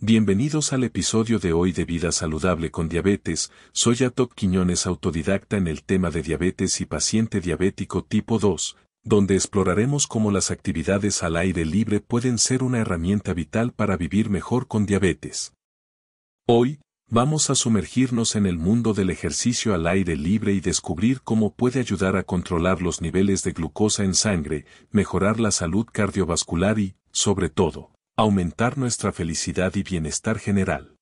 Bienvenidos al episodio de hoy de Vida Saludable con Diabetes, soy Atok Quiñones autodidacta en el tema de diabetes y paciente diabético tipo 2, donde exploraremos cómo las actividades al aire libre pueden ser una herramienta vital para vivir mejor con diabetes. Hoy, vamos a sumergirnos en el mundo del ejercicio al aire libre y descubrir cómo puede ayudar a controlar los niveles de glucosa en sangre, mejorar la salud cardiovascular y, sobre todo, aumentar nuestra felicidad y bienestar general.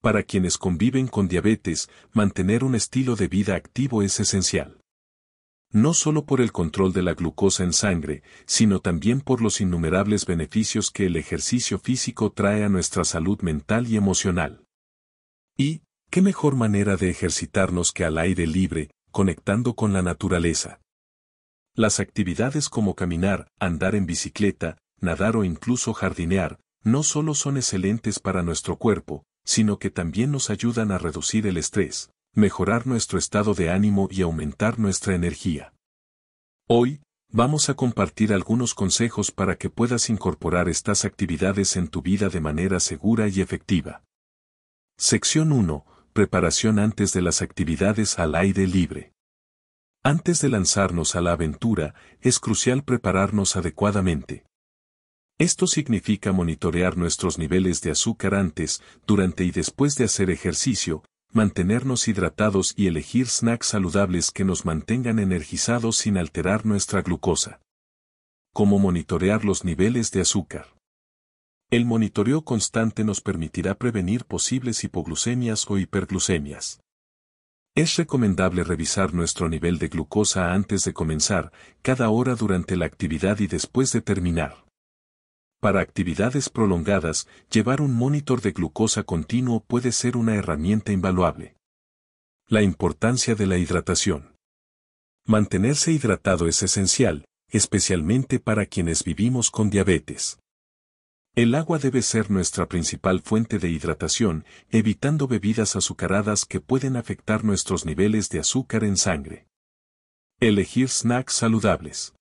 Para quienes conviven con diabetes, mantener un estilo de vida activo es esencial. No solo por el control de la glucosa en sangre, sino también por los innumerables beneficios que el ejercicio físico trae a nuestra salud mental y emocional. Y, ¿qué mejor manera de ejercitarnos que al aire libre, conectando con la naturaleza? Las actividades como caminar, andar en bicicleta, nadar o incluso jardinear, no solo son excelentes para nuestro cuerpo, sino que también nos ayudan a reducir el estrés, mejorar nuestro estado de ánimo y aumentar nuestra energía. Hoy, vamos a compartir algunos consejos para que puedas incorporar estas actividades en tu vida de manera segura y efectiva. Sección 1. Preparación antes de las actividades al aire libre. Antes de lanzarnos a la aventura, es crucial prepararnos adecuadamente. Esto significa monitorear nuestros niveles de azúcar antes, durante y después de hacer ejercicio, mantenernos hidratados y elegir snacks saludables que nos mantengan energizados sin alterar nuestra glucosa. ¿Cómo monitorear los niveles de azúcar? El monitoreo constante nos permitirá prevenir posibles hipoglucemias o hiperglucemias. Es recomendable revisar nuestro nivel de glucosa antes de comenzar, cada hora durante la actividad y después de terminar. Para actividades prolongadas, llevar un monitor de glucosa continuo puede ser una herramienta invaluable. La importancia de la hidratación. Mantenerse hidratado es esencial, especialmente para quienes vivimos con diabetes. El agua debe ser nuestra principal fuente de hidratación, evitando bebidas azucaradas que pueden afectar nuestros niveles de azúcar en sangre. Elegir snacks saludables.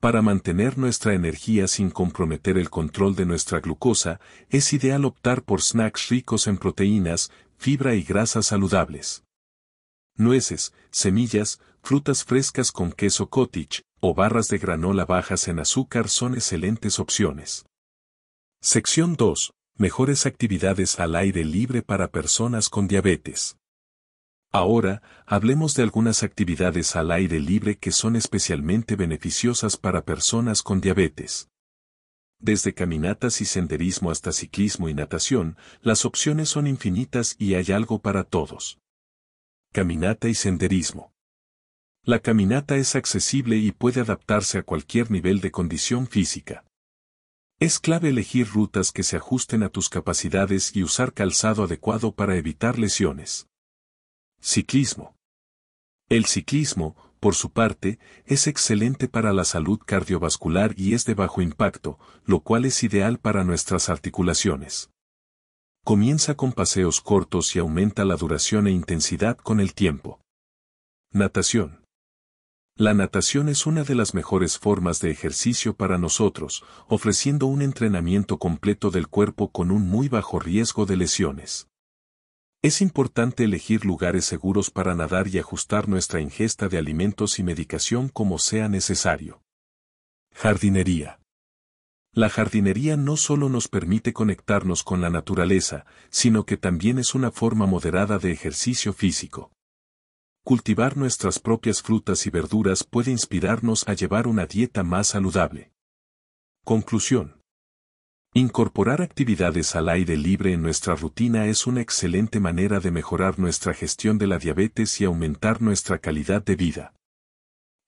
Para mantener nuestra energía sin comprometer el control de nuestra glucosa, es ideal optar por snacks ricos en proteínas, fibra y grasas saludables. Nueces, semillas, frutas frescas con queso cottage, o barras de granola bajas en azúcar son excelentes opciones. Sección 2. Mejores actividades al aire libre para personas con diabetes. Ahora, hablemos de algunas actividades al aire libre que son especialmente beneficiosas para personas con diabetes. Desde caminatas y senderismo hasta ciclismo y natación, las opciones son infinitas y hay algo para todos. Caminata y senderismo. La caminata es accesible y puede adaptarse a cualquier nivel de condición física. Es clave elegir rutas que se ajusten a tus capacidades y usar calzado adecuado para evitar lesiones. Ciclismo. El ciclismo, por su parte, es excelente para la salud cardiovascular y es de bajo impacto, lo cual es ideal para nuestras articulaciones. Comienza con paseos cortos y aumenta la duración e intensidad con el tiempo. Natación. La natación es una de las mejores formas de ejercicio para nosotros, ofreciendo un entrenamiento completo del cuerpo con un muy bajo riesgo de lesiones. Es importante elegir lugares seguros para nadar y ajustar nuestra ingesta de alimentos y medicación como sea necesario. Jardinería. La jardinería no solo nos permite conectarnos con la naturaleza, sino que también es una forma moderada de ejercicio físico. Cultivar nuestras propias frutas y verduras puede inspirarnos a llevar una dieta más saludable. Conclusión. Incorporar actividades al aire libre en nuestra rutina es una excelente manera de mejorar nuestra gestión de la diabetes y aumentar nuestra calidad de vida.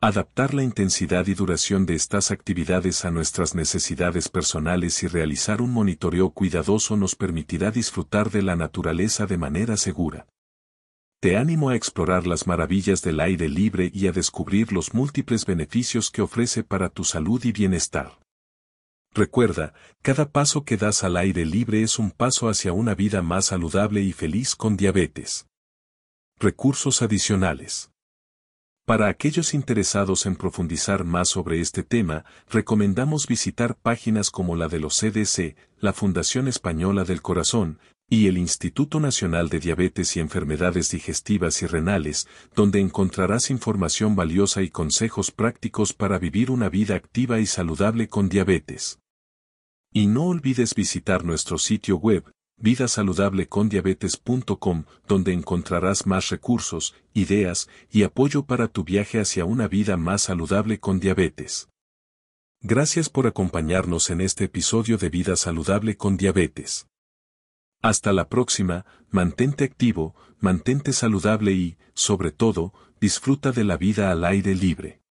Adaptar la intensidad y duración de estas actividades a nuestras necesidades personales y realizar un monitoreo cuidadoso nos permitirá disfrutar de la naturaleza de manera segura. Te animo a explorar las maravillas del aire libre y a descubrir los múltiples beneficios que ofrece para tu salud y bienestar. Recuerda, cada paso que das al aire libre es un paso hacia una vida más saludable y feliz con diabetes. Recursos adicionales. Para aquellos interesados en profundizar más sobre este tema, recomendamos visitar páginas como la de los CDC, la Fundación Española del Corazón, y el Instituto Nacional de Diabetes y Enfermedades Digestivas y Renales, donde encontrarás información valiosa y consejos prácticos para vivir una vida activa y saludable con diabetes. Y no olvides visitar nuestro sitio web, vidasaludablecondiabetes.com, donde encontrarás más recursos, ideas y apoyo para tu viaje hacia una vida más saludable con diabetes. Gracias por acompañarnos en este episodio de Vida Saludable con Diabetes. Hasta la próxima, mantente activo, mantente saludable y, sobre todo, disfruta de la vida al aire libre.